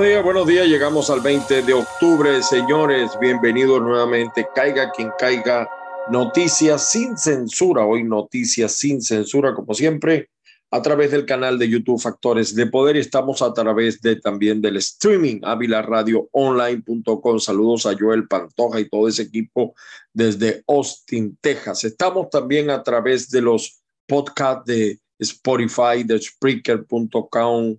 Buenos días, buenos días. Llegamos al 20 de octubre, señores. Bienvenidos nuevamente. Caiga quien caiga. Noticias sin censura. Hoy noticias sin censura, como siempre, a través del canal de YouTube Factores de Poder. Estamos a través de también del streaming, avilaradioonline.com. Saludos a Joel Pantoja y todo ese equipo desde Austin, Texas. Estamos también a través de los podcasts de Spotify, de Spreaker.com.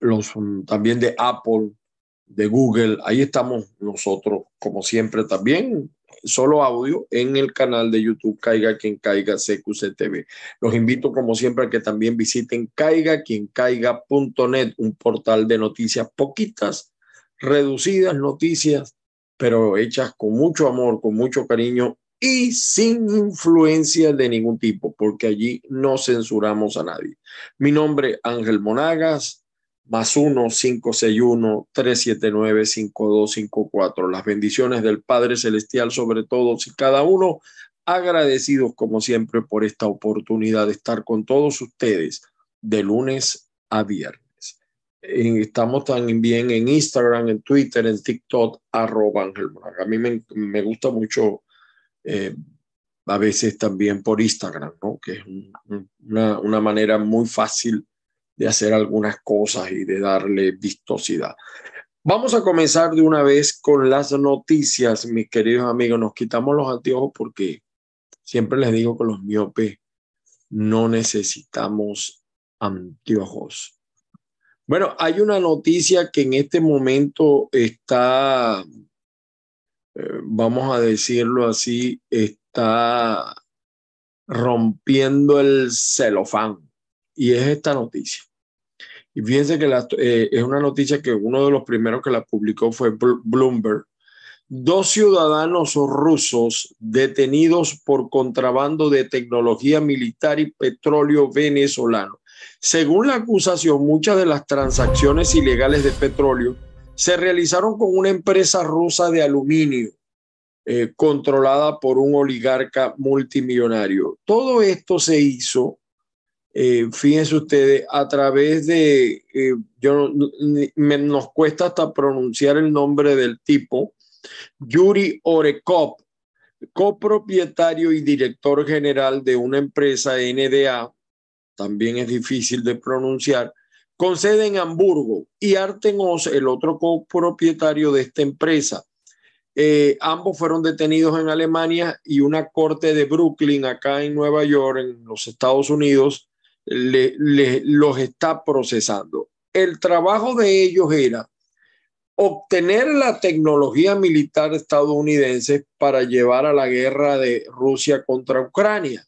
los mm, también de Apple, de Google. Ahí estamos nosotros, como siempre, también solo audio en el canal de YouTube Caiga quien caiga CQCTV. Los invito, como siempre, a que también visiten caiga quien caiga.net, un portal de noticias poquitas, reducidas noticias, pero hechas con mucho amor, con mucho cariño y sin influencia de ningún tipo, porque allí no censuramos a nadie. Mi nombre, Ángel Monagas más 1-561-379-5254. Las bendiciones del Padre Celestial sobre todos y cada uno, agradecidos como siempre por esta oportunidad de estar con todos ustedes de lunes a viernes. Estamos también en Instagram, en Twitter, en TikTok, arroba Ángel A mí me, me gusta mucho, eh, a veces también por Instagram, ¿no? que es una, una manera muy fácil de hacer algunas cosas y de darle vistosidad. Vamos a comenzar de una vez con las noticias, mis queridos amigos. Nos quitamos los anteojos porque siempre les digo que los miopes no necesitamos anteojos. Bueno, hay una noticia que en este momento está, eh, vamos a decirlo así, está rompiendo el celofán y es esta noticia. Y fíjense que eh, es una noticia que uno de los primeros que la publicó fue Bloomberg. Dos ciudadanos rusos detenidos por contrabando de tecnología militar y petróleo venezolano. Según la acusación, muchas de las transacciones ilegales de petróleo se realizaron con una empresa rusa de aluminio eh, controlada por un oligarca multimillonario. Todo esto se hizo eh, fíjense ustedes, a través de, eh, yo, nos cuesta hasta pronunciar el nombre del tipo, Yuri Orekop, copropietario y director general de una empresa NDA, también es difícil de pronunciar, con sede en Hamburgo, y Arten el otro copropietario de esta empresa. Eh, ambos fueron detenidos en Alemania y una corte de Brooklyn, acá en Nueva York, en los Estados Unidos, le, los está procesando. El trabajo de ellos era obtener la tecnología militar estadounidense para llevar a la guerra de Rusia contra Ucrania.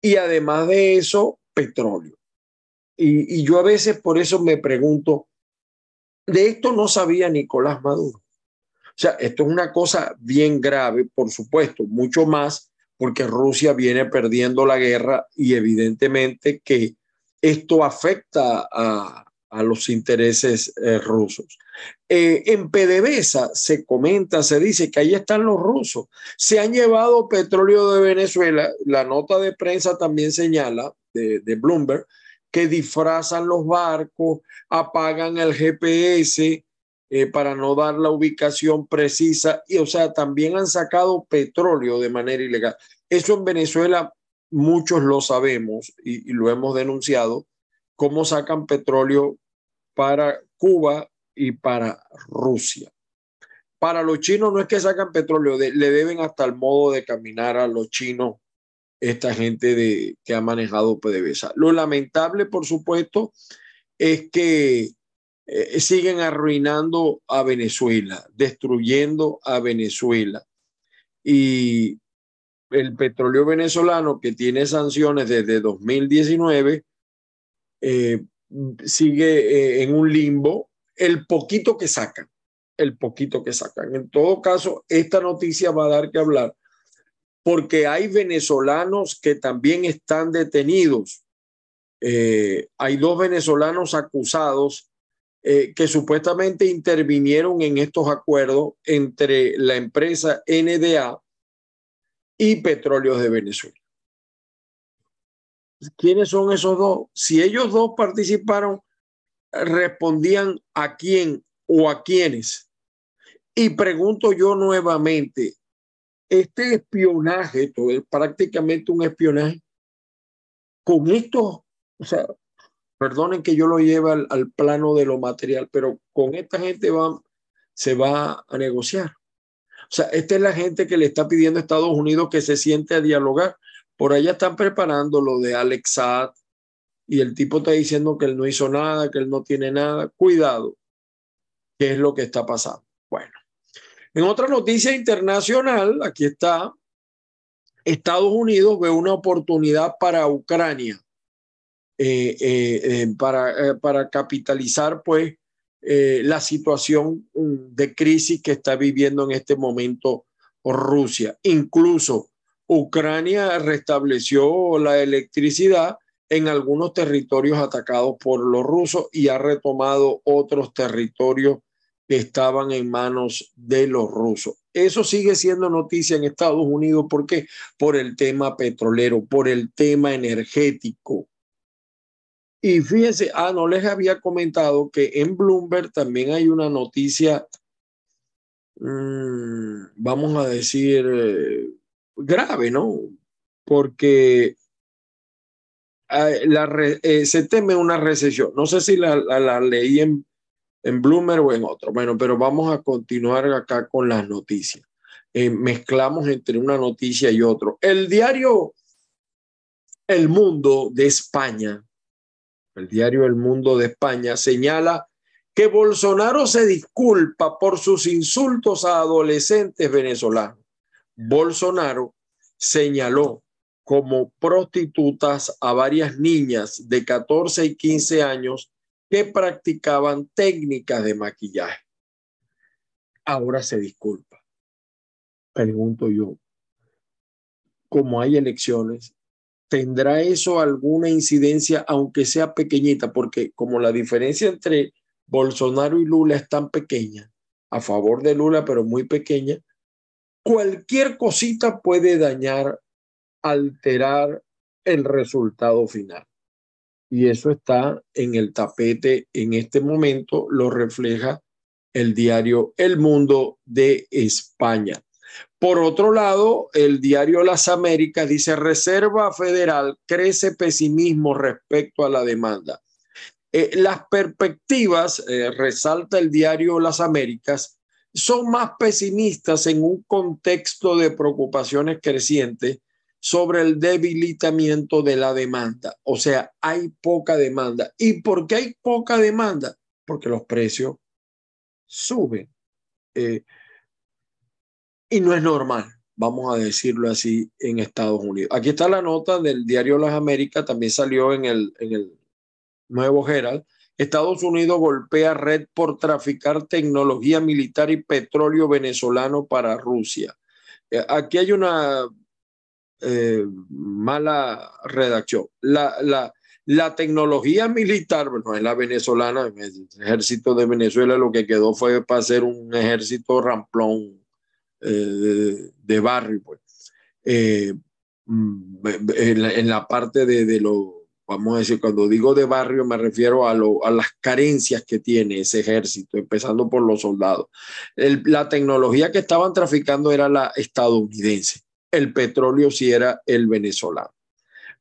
Y además de eso, petróleo. Y, y, yo a veces por eso me pregunto, de esto no sabía Nicolás Maduro. O sea, esto es una cosa bien grave, por supuesto, mucho más porque Rusia viene perdiendo la guerra y evidentemente que esto afecta a, los intereses eh, rusos. Eh, en PDVSA se comenta, se dice que ahí están los rusos. Se han llevado petróleo de Venezuela. La nota de prensa también señala de, Bloomberg que disfrazan los barcos, apagan el GPS, eh, para no dar la ubicación precisa y o sea también han sacado petróleo de manera ilegal eso en Venezuela muchos lo sabemos y, lo hemos denunciado, cómo sacan petróleo para Cuba y para Rusia. Para los chinos no es que sacan petróleo, le deben hasta el modo de caminar a los chinos esta gente de, que ha manejado PDVSA. Lo lamentable, por supuesto, es que eh, siguen arruinando a Venezuela, destruyendo a Venezuela. Y el petróleo venezolano, que tiene sanciones desde 2019, eh, sigue eh, en un limbo. El poquito que sacan, el poquito que sacan. En todo caso, esta noticia va a dar que hablar porque hay venezolanos que también están detenidos. Eh, hay dos venezolanos acusados que supuestamente intervinieron en estos acuerdos entre la empresa NDA y Petróleos de Venezuela. ¿Quiénes son esos dos? Si ellos dos participaron, respondían a quién o a quiénes. Y pregunto yo nuevamente, este espionaje, todo es prácticamente un espionaje, con esto, o sea, perdonen que yo lo lleve al, plano de lo material, pero con esta gente se va a negociar. O sea, esta es la gente que le está pidiendo a Estados Unidos que se siente a dialogar. Por allá están preparando lo de Alex y el tipo está diciendo que él no hizo nada, que él no tiene nada. Cuidado, ¿qué es lo que está pasando? Bueno, en otra noticia internacional, aquí está, Estados Unidos ve una oportunidad para Ucrania, para, para capitalizar pues la situación mm, de crisis que está viviendo en este momento Rusia. Incluso Ucrania restableció la electricidad en algunos territorios atacados por los rusos y ha retomado otros territorios que estaban en manos de los rusos. Eso sigue siendo noticia en Estados Unidos. ¿Por qué? Por el tema petrolero, por el tema energético. Y fíjense, ah, no les había comentado que en Bloomberg también hay una noticia, mmm, vamos a decir, eh, grave, ¿no? Porque eh, la eh, se teme una recesión. No sé si la, la, leí en, en o en otro. Bueno, pero vamos a continuar acá con las noticias. Eh, mezclamos entre una noticia y otro. El diario El Mundo de España, el diario El Mundo de España señala que Bolsonaro se disculpa por sus insultos a adolescentes venezolanos. Bolsonaro señaló como prostitutas a varias niñas de 14 y 15 años que practicaban técnicas de maquillaje. Ahora se disculpa. Pregunto yo, como hay elecciones, ¿tendrá eso alguna incidencia, aunque sea pequeñita? Porque como la diferencia entre Bolsonaro y Lula es tan pequeña, a favor de Lula, pero muy pequeña, cualquier cosita puede dañar alterar el resultado final. Y eso está en el tapete en este momento, lo refleja el diario El Mundo de España. Por otro lado, el diario Las Américas dice, Reserva Federal crece pesimismo respecto a la demanda. Eh, las perspectivas, eh, resalta el diario Las Américas, son más pesimistas en un contexto de preocupaciones crecientes sobre el debilitamiento de la demanda. O sea, hay poca demanda. ¿Y por qué hay poca demanda? Porque los precios suben. Eh, y no es normal, vamos a decirlo así, en Estados Unidos. Aquí está la nota del diario Las Américas, también salió en el, en el Nuevo Herald. Estados Unidos golpea red por traficar tecnología militar y petróleo venezolano para Rusia. Eh, aquí hay una eh, mala redacción. La, la, la tecnología militar, bueno, es la venezolana, el ejército de Venezuela lo que quedó fue para hacer un ejército ramplón de, barrio, pues. Eh, mm, en, la, parte de, lo, vamos a decir, cuando digo de barrio me refiero a, lo, a las carencias que tiene ese ejército, empezando por los soldados. la tecnología que estaban traficando era la estadounidense el petróleo si era el venezolano.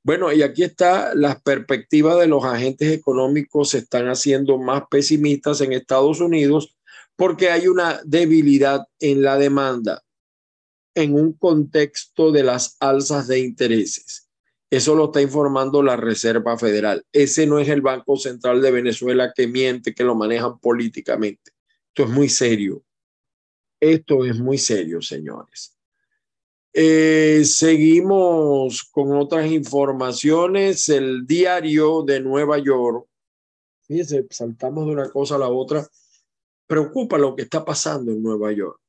Bueno, y aquí está las perspectivas de los agentes económicos se están haciendo más pesimistas en Estados Unidos porque hay una debilidad en la demanda en un contexto de las alzas de intereses. Eso lo está informando la Reserva Federal. Ese no es el Banco Central de Venezuela que miente, que lo manejan políticamente. Esto es muy serio. Esto es muy serio, señores. Eh, seguimos con otras informaciones. El diario de Nueva York, fíjense, saltamos de una cosa a la otra. Preocupa lo que está pasando en Nueva York.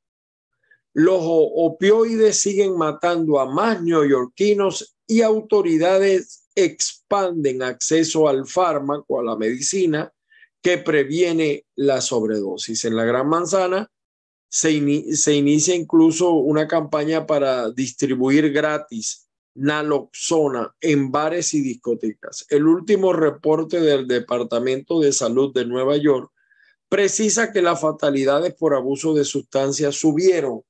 Los opioides siguen matando a más neoyorquinos y autoridades expanden acceso al fármaco, a la medicina que previene la sobredosis. En la Gran Manzana, se, inicia incluso una campaña para distribuir gratis naloxona en bares y discotecas. El último reporte del Departamento de Salud de Nueva York precisa que las fatalidades por abuso de sustancias subieron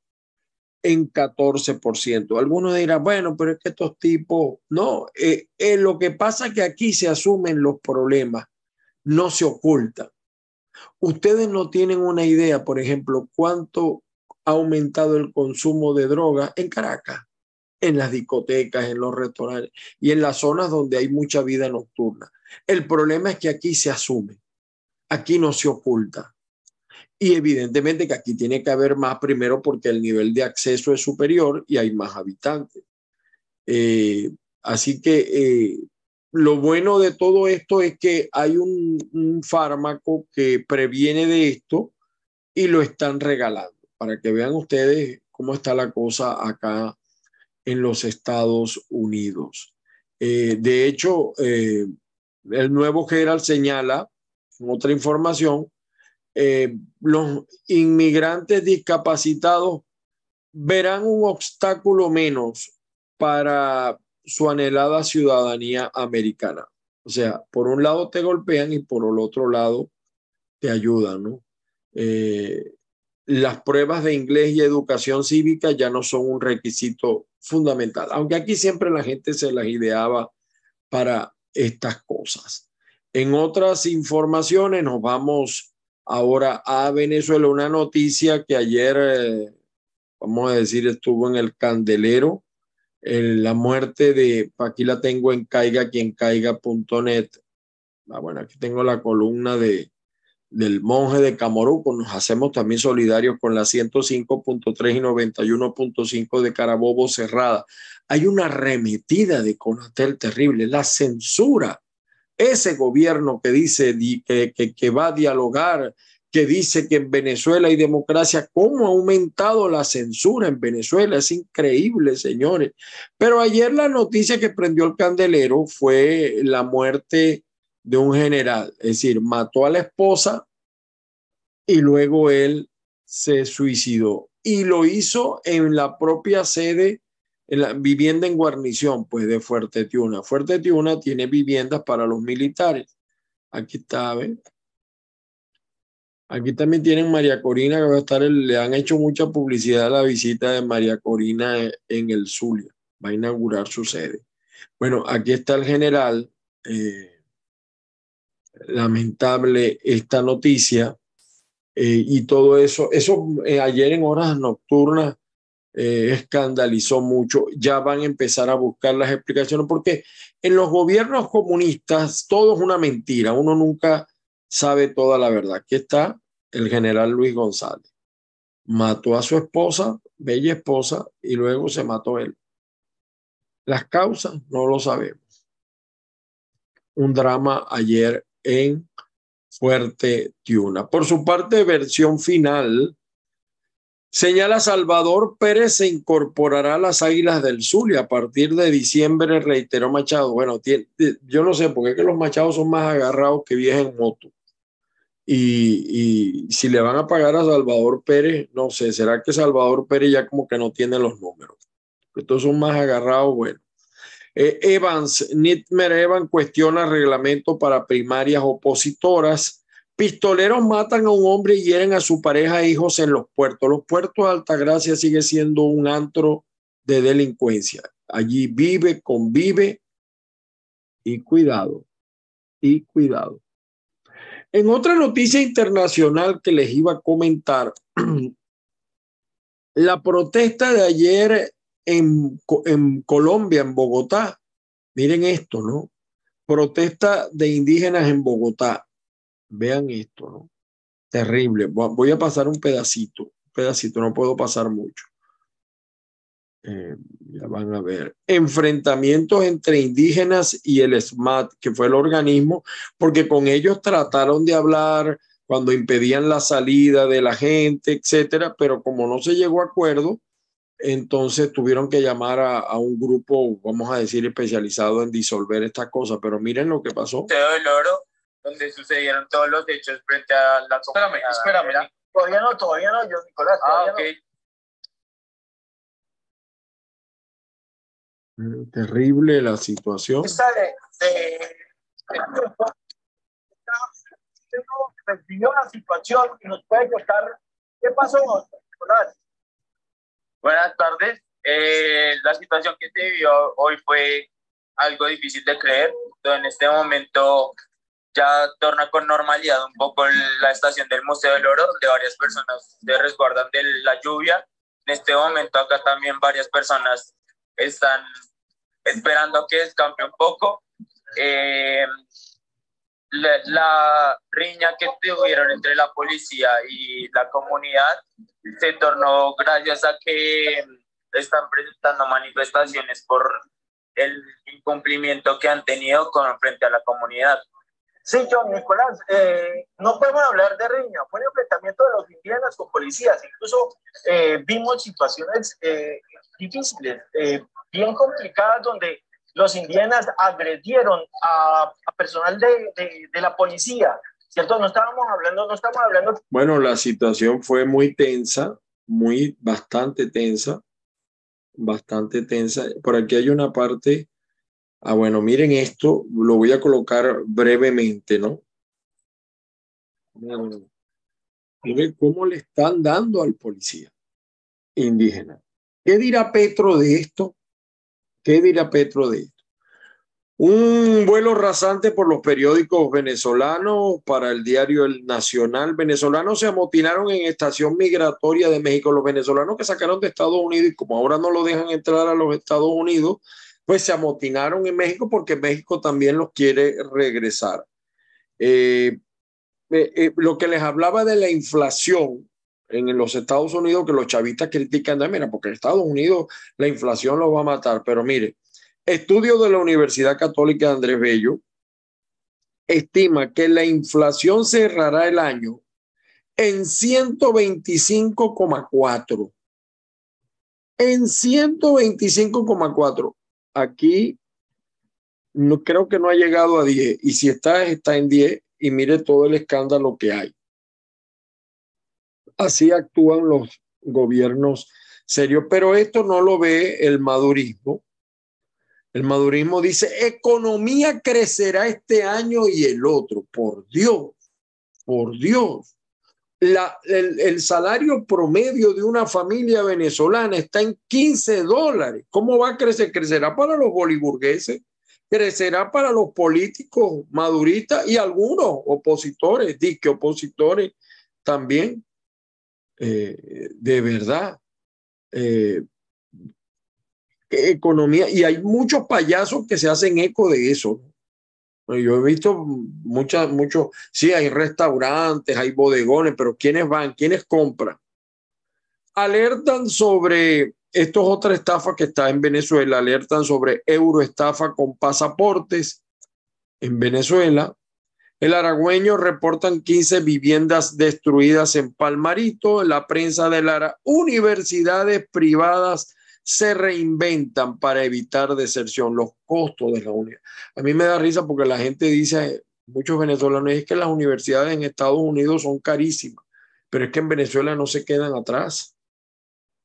en 14%. Algunos dirán, bueno, pero es que estos tipos, no, eh, eh, lo que pasa es que aquí se asumen los problemas, no se ocultan. Ustedes no tienen una idea, por ejemplo, cuánto ha aumentado el consumo de drogas en Caracas, en las discotecas, en los restaurantes y en las zonas donde hay mucha vida nocturna. El problema es que aquí se asume, aquí no se oculta. Y evidentemente que aquí tiene que haber más primero porque el nivel de acceso es superior y hay más habitantes. Eh, así que eh, lo bueno de todo esto es que hay un, fármaco que previene de esto y lo están regalando para que vean ustedes cómo está la cosa acá en los Estados Unidos. Eh, de hecho, el nuevo general señala otra información eh, los inmigrantes discapacitados verán un obstáculo menos para su anhelada ciudadanía americana. O sea, por un lado te golpean y por el otro lado te ayudan, ¿no? Eh, las pruebas de inglés y educación cívica ya no son un requisito fundamental, aunque aquí siempre la gente se las ideaba para estas cosas. En otras informaciones nos vamos ahora a Venezuela. Una noticia que ayer, eh, vamos a decir, estuvo en el candelero, en la muerte de, aquí la tengo en caiga quien caiga.net. Ah, bueno, aquí tengo la columna de, del monje de Camoruco. Nos hacemos también solidarios con la 105.3 y 91.5 de Carabobo Cerrada. Hay una remetida de Conatel terrible, la censura ese gobierno que dice que, va a dialogar, que dice que en Venezuela hay democracia, cómo ha aumentado la censura en Venezuela, es increíble, señores. Pero ayer la noticia que prendió el candelero fue la muerte de un general, es decir, mató a la esposa y luego él se suicidó. Y lo hizo en la propia sede la vivienda en guarnición, pues de Fuerte Tiuna. Fuerte Tiuna tiene viviendas para los militares. Aquí está, ¿ven? Aquí también tienen María Corina, que va a estar, le han hecho mucha publicidad a la visita de María Corina en el Zulia. Va a inaugurar su sede. Bueno, aquí está el general. Eh, lamentable esta noticia eh, y todo eso. Eso eh, ayer en horas nocturnas eh, escandalizó mucho. Ya van a empezar a buscar las explicaciones porque en los gobiernos comunistas todo es una mentira. Uno nunca sabe toda la verdad. Aquí está el general Luis González. Mató a su esposa, bella esposa, y luego se mató él. Las causas no lo sabemos. Un drama ayer en Fuerte Tiuna. Por su parte, versión final Señala Salvador Pérez se incorporará a las Águilas del Zulia a partir de diciembre, reiteró Machado. Bueno, yo no sé, porque es los Machados son más agarrados que viajes en moto. Y, si le van a pagar a Salvador Pérez, no sé, ¿será que Salvador Pérez ya como que no tiene los números? Estos son más agarrados, bueno. Eh, Evans, Nitmer Evans cuestiona reglamento para primarias opositoras. Pistoleros matan a un hombre y hieren a su pareja e hijos en los puertos. Los puertos de Altagracia sigue siendo un antro de delincuencia. Allí vive, convive y cuidado, y cuidado. En otra noticia internacional que les iba a comentar, la protesta de ayer en, en Colombia, en Bogotá, miren esto, ¿no? Protesta de indígenas en Bogotá Vean esto, ¿no? Terrible. Voy a pasar un pedacito, un pedacito, no puedo pasar mucho. Eh, ya van a ver. Enfrentamientos entre indígenas y el SMAT, que fue el organismo, porque con ellos trataron de hablar cuando impedían la salida de la gente, etcétera, pero como no se llegó a acuerdo, entonces tuvieron que llamar a, a, un grupo, vamos a decir, especializado en disolver estas cosas. Pero miren lo que pasó. Te doy el oro donde sucedieron todos los hechos frente a la Espérame, espérame. Todavía no, todavía no, yo, Nicolás. Ah, ok. No. Mm, terrible la situación. Esta de, de, vivió la situación y nos puede contar qué pasó, Buenas tardes. Eh, la situación que se vivió hoy fue algo difícil de creer. En este momento ya torna con normalidad un poco la estación del Museo del Oro, donde varias personas se resguardan de la lluvia. En este momento acá también varias personas están esperando que descampe un poco. Eh, la, riña que tuvieron entre la policía y la comunidad se tornó gracias a que están presentando manifestaciones por el incumplimiento que han tenido con frente a la comunidad. Sí, John Nicolás, eh, no podemos hablar de riña, fue el enfrentamiento de los indígenas con policías, incluso eh, vimos situaciones eh, difíciles, bien complicadas, donde los indígenas agredieron a, personal de, de, la policía, ¿cierto? No estábamos hablando, no estamos hablando. Bueno, la situación fue muy tensa, muy, bastante tensa, bastante tensa. Por aquí hay una parte, ah, bueno, miren esto, lo voy a colocar brevemente, ¿no? Miren cómo le están dando al policía indígena. ¿Qué dirá Petro de esto? ¿Qué dirá Petro de esto? Un vuelo rasante por los periódicos venezolanos para el diario El Nacional. Venezolanos se amotinaron en estación migratoria de México. Los venezolanos que sacaron de Estados Unidos y como ahora no lo dejan entrar a los Estados Unidos, pues se amotinaron en México porque México también los quiere regresar. Eh, eh, eh, lo que les hablaba de la inflación en los Estados Unidos, que los chavistas critican, de, mira, porque en Estados Unidos la inflación lo va a matar, pero mire, estudio de la Universidad Católica de Andrés Bello estima que la inflación cerrará el año en 125,4. En 125,4. Aquí no creo que no ha llegado a 10 y si está está en 10 y mire todo el escándalo que hay. Así actúan los gobiernos serios, pero esto no lo ve el madurismo. El madurismo dice, economía crecerá este año y el otro. Por Dios, por Dios. El, salario promedio de una familia venezolana está en 15 dólares. ¿Cómo va a crecer? Crecerá para los boliburgueses, crecerá para los políticos maduristas y algunos opositores, disque opositores también. Eh, de verdad, eh, economía, y hay muchos payasos que se hacen eco de eso. Yo he visto muchas, muchos, sí, hay restaurantes, hay bodegones, pero ¿quiénes van? ¿Quiénes compran? Alertan sobre, esto es otra estafa que está en Venezuela, alertan sobre euroestafa con pasaportes en Venezuela. El aragüeño reportan 15 viviendas destruidas en Palmarito. La prensa de Lara, universidades privadas se reinventan para evitar deserción, los costos de la universidad. A mí me da risa porque la gente dice, muchos venezolanos, es que las universidades en Estados Unidos son carísimas, pero es que en Venezuela no se quedan atrás,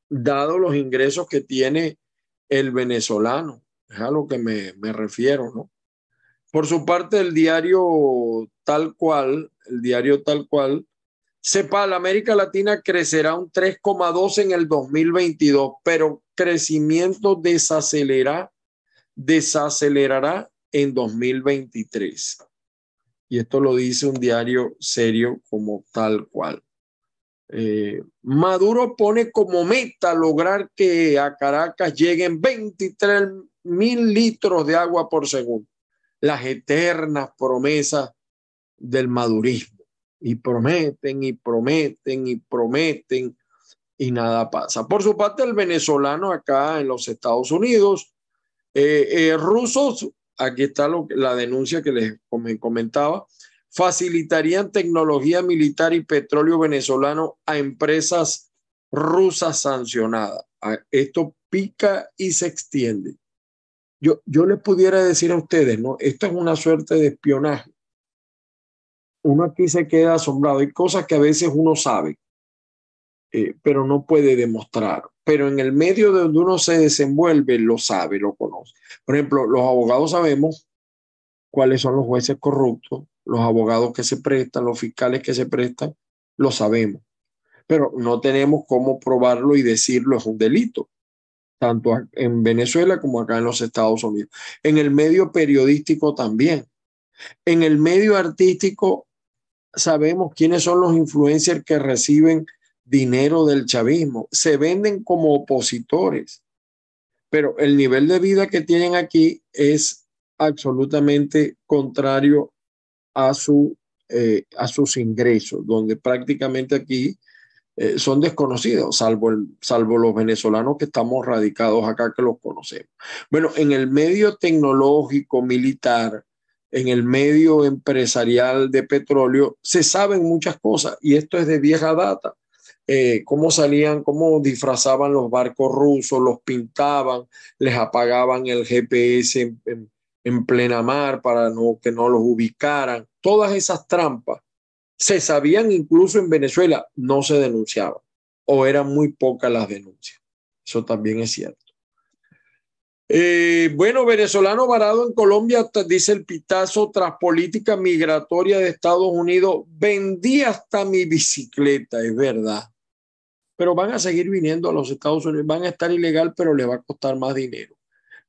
dado los ingresos que tiene el venezolano. Es a lo que me, me refiero, ¿no? Por su parte, el diario tal cual, el diario tal cual, sepa, la América Latina crecerá un 3,2 en el 2022, pero crecimiento desacelerará, desacelerará en 2023. Y esto lo dice un diario serio como tal cual. Eh, Maduro pone como meta lograr que a Caracas lleguen 23 mil litros de agua por segundo. Las eternas promesas del madurismo. Y prometen y prometen y prometen y nada pasa. Por su parte, el venezolano acá en los Estados Unidos, eh, eh, rusos, aquí está la denuncia que les comentaba, facilitarían tecnología militar y petróleo venezolano a empresas rusas sancionadas. Esto pica y se extiende. Yo, yo les pudiera decir a ustedes, ¿no? Esto es una suerte de espionaje. Uno aquí se queda asombrado. Hay cosas que a veces uno sabe eh, pero no puede demostrar. Pero en el medio de donde uno se desenvuelve, lo sabe, lo conoce. Por ejemplo, los abogados sabemos cuáles son los jueces corruptos, los abogados que se prestan, los fiscales que se prestan, lo sabemos. Pero no tenemos cómo probarlo y decirlo es un delito, tanto en Venezuela como acá en los Estados Unidos. En el medio periodístico también. En el medio artístico sabemos quiénes son los influencers que reciben dinero del chavismo. Se venden como opositores, pero el nivel de vida que tienen aquí es absolutamente contrario a, su, eh, a sus ingresos, donde prácticamente aquí eh, son desconocidos, salvo, salvo los venezolanos que estamos radicados acá, que los conocemos. Bueno, en el medio tecnológico, militar, en el medio empresarial de petróleo, se saben muchas cosas y esto es de vieja data. Eh, cómo salían, cómo disfrazaban los barcos rusos, los pintaban, les apagaban el GPS en, en plena mar para no, que no los ubicaran. Todas esas trampas se sabían incluso en Venezuela, no se denunciaban o eran muy pocas las denuncias. Eso también es cierto. Eh, bueno, venezolano varado en Colombia, dice el pitazo, tras política migratoria de Estados Unidos, vendí hasta mi bicicleta, es verdad. Pero van a seguir viniendo a los Estados Unidos, van a estar ilegal, pero les va a costar más dinero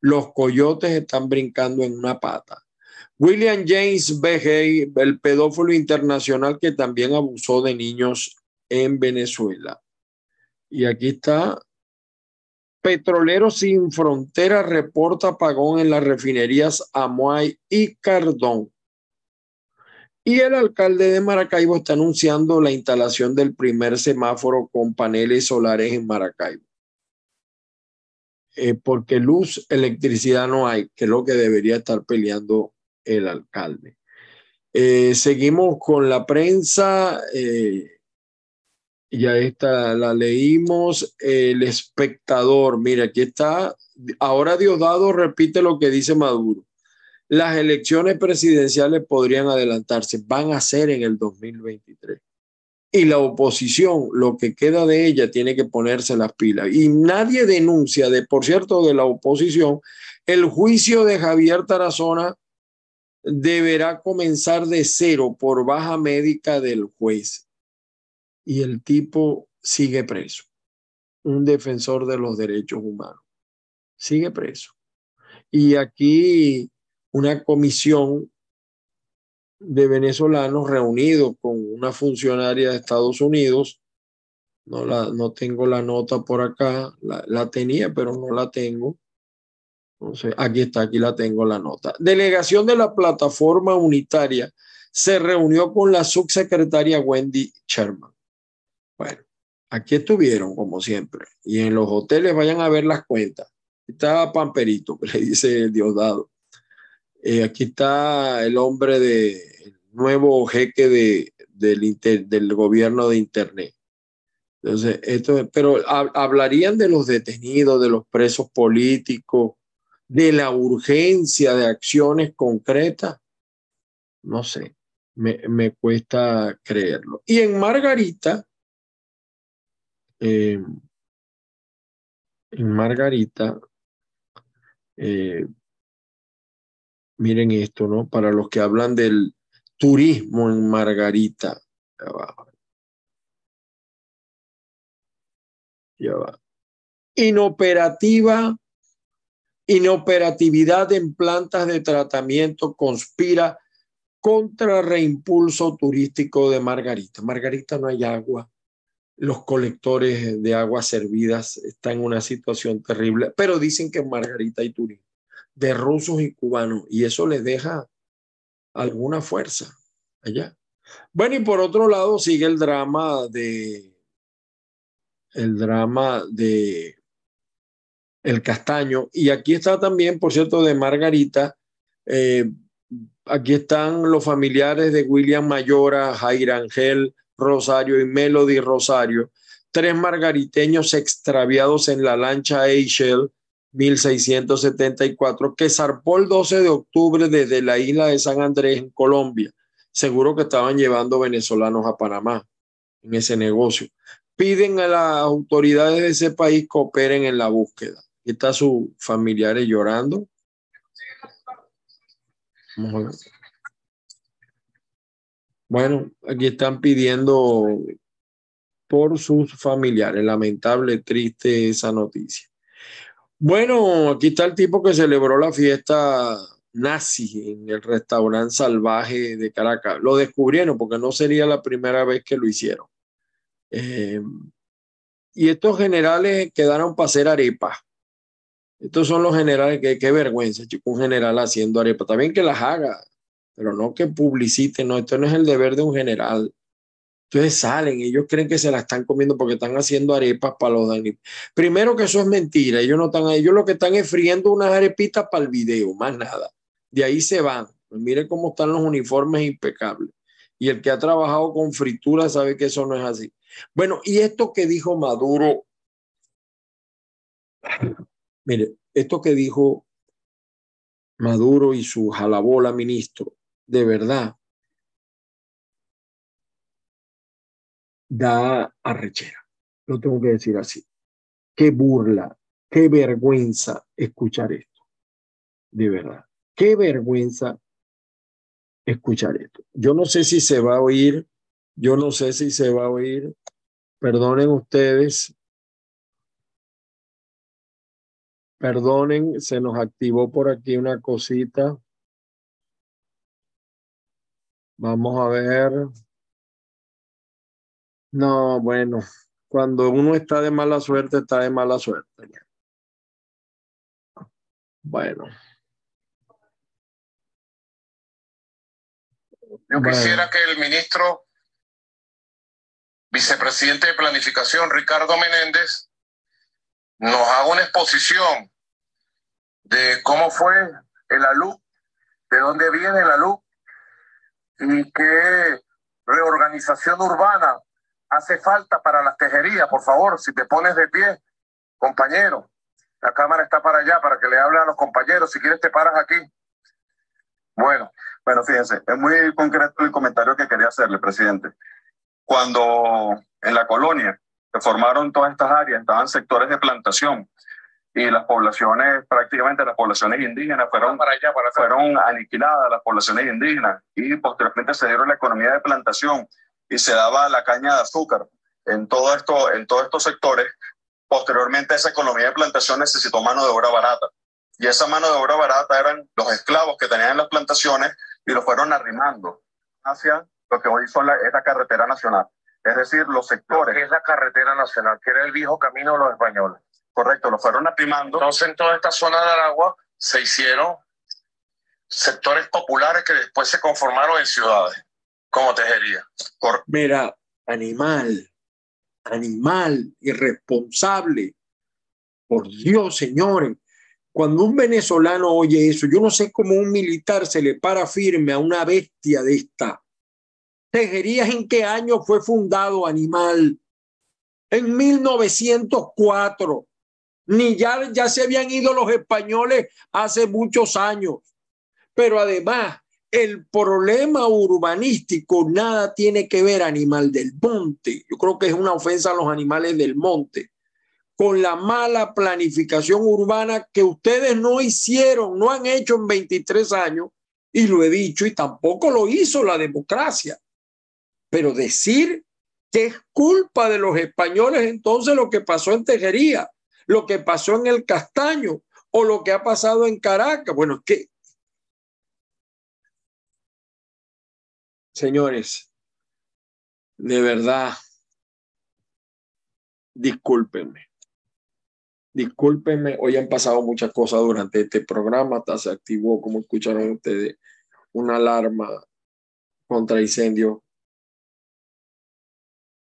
los coyotes están brincando en una pata. William James Begey, el pedófilo internacional que también abusó de niños en Venezuela. Y aquí está. Petroleros Sin Fronteras reporta apagón en las refinerías Amuay y Cardón. Y el alcalde de Maracaibo está anunciando la instalación del primer semáforo con paneles solares en Maracaibo. Eh, porque luz, electricidad no hay, que es lo que debería estar peleando el alcalde. Eh, seguimos con la prensa. Eh, ya esta la leímos. El espectador, mira, aquí está. Ahora Diosdado repite lo que dice Maduro. Las elecciones presidenciales podrían adelantarse, van a ser en el 2023 y la oposición, lo que queda de ella, tiene que ponerse las pilas. Y nadie denuncia, de, por cierto, de la oposición, el juicio de Javier Tarazona deberá comenzar de cero por baja médica del juez. Y el tipo sigue preso, un defensor de los derechos humanos. Sigue preso. Y aquí una comisión de venezolanos reunidos con una funcionaria de Estados Unidos. No, la, no tengo la nota por acá, la, tenía, pero no la tengo. Entonces, aquí está, aquí la tengo la nota. Delegación de la plataforma unitaria se reunió con la subsecretaria Wendy Sherman. Bueno, aquí estuvieron, como siempre, y en los hoteles vayan a ver las cuentas. Está Pamperito, que le dice Diosdado. Eh, aquí está el hombre de nuevo jeque de, del, del gobierno de Internet. Entonces, esto, pero hablarían de los detenidos, de los presos políticos, de la urgencia de acciones concretas. No sé, me, me cuesta creerlo. Y en Margarita, eh, en Margarita, eh, miren esto, ¿no? Para los que hablan del, turismo en Margarita. Ya va. Inoperativa, inoperatividad en plantas de tratamiento conspira contra reimpulso turístico de Margarita. Margarita no hay agua. Los colectores de aguas servidas están en una situación terrible, pero dicen que Margarita hay turismo de rusos y cubanos y eso les deja alguna fuerza allá. Bueno, y por otro lado sigue el drama de el drama de el castaño. Y aquí está también, por cierto, de Margarita. Eh, aquí están los familiares de William Mayora, Jair Ángel Rosario y Melody Rosario, tres margariteños extraviados en la lancha Eichel 1674, que zarpó el 12 de octubre desde la isla de San Andrés en Colombia. Seguro que estaban llevando venezolanos a Panamá en ese negocio. piden a las autoridades de ese país que operen en la búsqueda. Está sus familiares llorando. Bueno, aquí están pidiendo por sus familiares. Lamentable, triste esa noticia. Bueno, aquí está el tipo que celebró la fiesta nazi en el restaurante salvaje de Caracas. Lo descubrieron porque no sería la primera vez que lo hicieron. Eh, y estos generales quedaron para hacer arepas. Estos son los generales que qué vergüenza, chico, un general haciendo arepas. También que las haga, pero no que publicite, no, esto no es el deber de un general. Entonces salen, ellos creen que se la están comiendo porque están haciendo arepas para los daños. Primero que eso es mentira, ellos no están, ellos lo que están es friendo unas arepitas para el video, más nada. De ahí se van. Pues miren cómo están los uniformes impecables. Y el que ha trabajado con fritura sabe que eso no es así. Bueno, y esto que dijo Maduro, mire, esto que dijo Maduro y su jalabola ministro, de verdad, da arrechera. Lo tengo que decir así. Qué burla, qué vergüenza escuchar esto. De verdad. Qué vergüenza escuchar esto. Yo no sé si se va a oír, yo no sé si se va a oír. Perdonen ustedes. Perdonen, se nos activó por aquí una cosita. Vamos a ver. No, bueno, cuando uno está de mala suerte, está de mala suerte. Bueno. Yo quisiera que el ministro vicepresidente de Planificación, Ricardo Menéndez, nos haga una exposición de cómo fue el ALU, de dónde viene el ALU y qué reorganización urbana hace falta para las tejerías. Por favor, si te pones de pie, compañero, la cámara está para allá para que le hable a los compañeros. Si quieres, te paras aquí. Bueno, bueno, fíjense, es muy concreto el comentario que quería hacerle, presidente. Cuando en la colonia se formaron todas estas áreas, estaban sectores de plantación y las poblaciones, prácticamente las poblaciones indígenas fueron, para allá, para fueron aniquiladas, las poblaciones indígenas, y posteriormente se dieron la economía de plantación y se daba la caña de azúcar en, todo esto, en todos estos sectores. Posteriormente esa economía de plantación necesitó mano de obra barata. Y esa mano de obra barata eran los esclavos que tenían en las plantaciones y lo fueron arrimando hacia lo que hoy son la, es la carretera nacional. Es decir, los sectores. es la carretera nacional, que era el viejo camino de los españoles. Correcto, lo fueron arrimando. Entonces, en toda esta zona de Aragua se hicieron sectores populares que después se conformaron en ciudades, como Tejería. Por... Mira, animal, animal, irresponsable. Por Dios, señores, cuando un venezolano oye eso, yo no sé cómo un militar se le para firme a una bestia de esta. ¿Tejerías en qué año fue fundado Animal? En 1904. Ni ya, ya se habían ido los españoles hace muchos años. Pero además, el problema urbanístico nada tiene que ver animal del monte. Yo creo que es una ofensa a los animales del monte con la mala planificación urbana que ustedes no hicieron, no han hecho en 23 años, y lo he dicho, y tampoco lo hizo la democracia. Pero decir que es culpa de los españoles entonces lo que pasó en Tejería, lo que pasó en el Castaño o lo que ha pasado en Caracas, bueno, que... Señores, de verdad, discúlpenme. Discúlpenme, hoy han pasado muchas cosas durante este programa, hasta se activó, como escucharon ustedes, una alarma contra incendio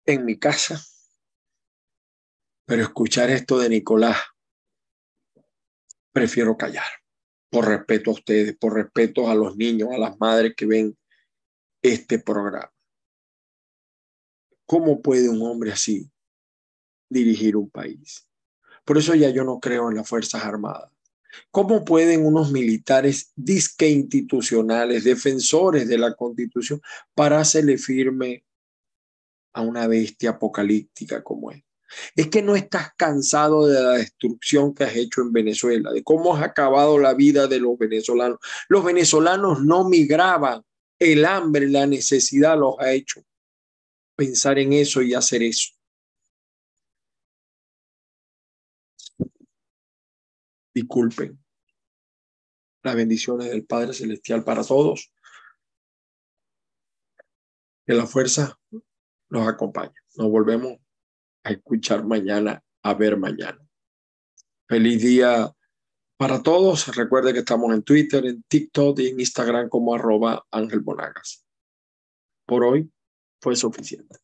en mi casa. Pero escuchar esto de Nicolás, prefiero callar, por respeto a ustedes, por respeto a los niños, a las madres que ven este programa. ¿Cómo puede un hombre así dirigir un país? Por eso ya yo no creo en las Fuerzas Armadas. ¿Cómo pueden unos militares disque institucionales, defensores de la Constitución, parársele firme a una bestia apocalíptica como él. Es que no estás cansado de la destrucción que has hecho en Venezuela, de cómo has acabado la vida de los venezolanos. Los venezolanos no migraban, el hambre, la necesidad los ha hecho pensar en eso y hacer eso. Disculpen. Las bendiciones del Padre Celestial para todos. Que la fuerza nos acompañe. Nos volvemos escuchar mañana, a ver mañana. Feliz día para todos. Recuerde que estamos en Twitter, en TikTok y en Instagram como arroba Ángel Bonagas. Por hoy fue suficiente.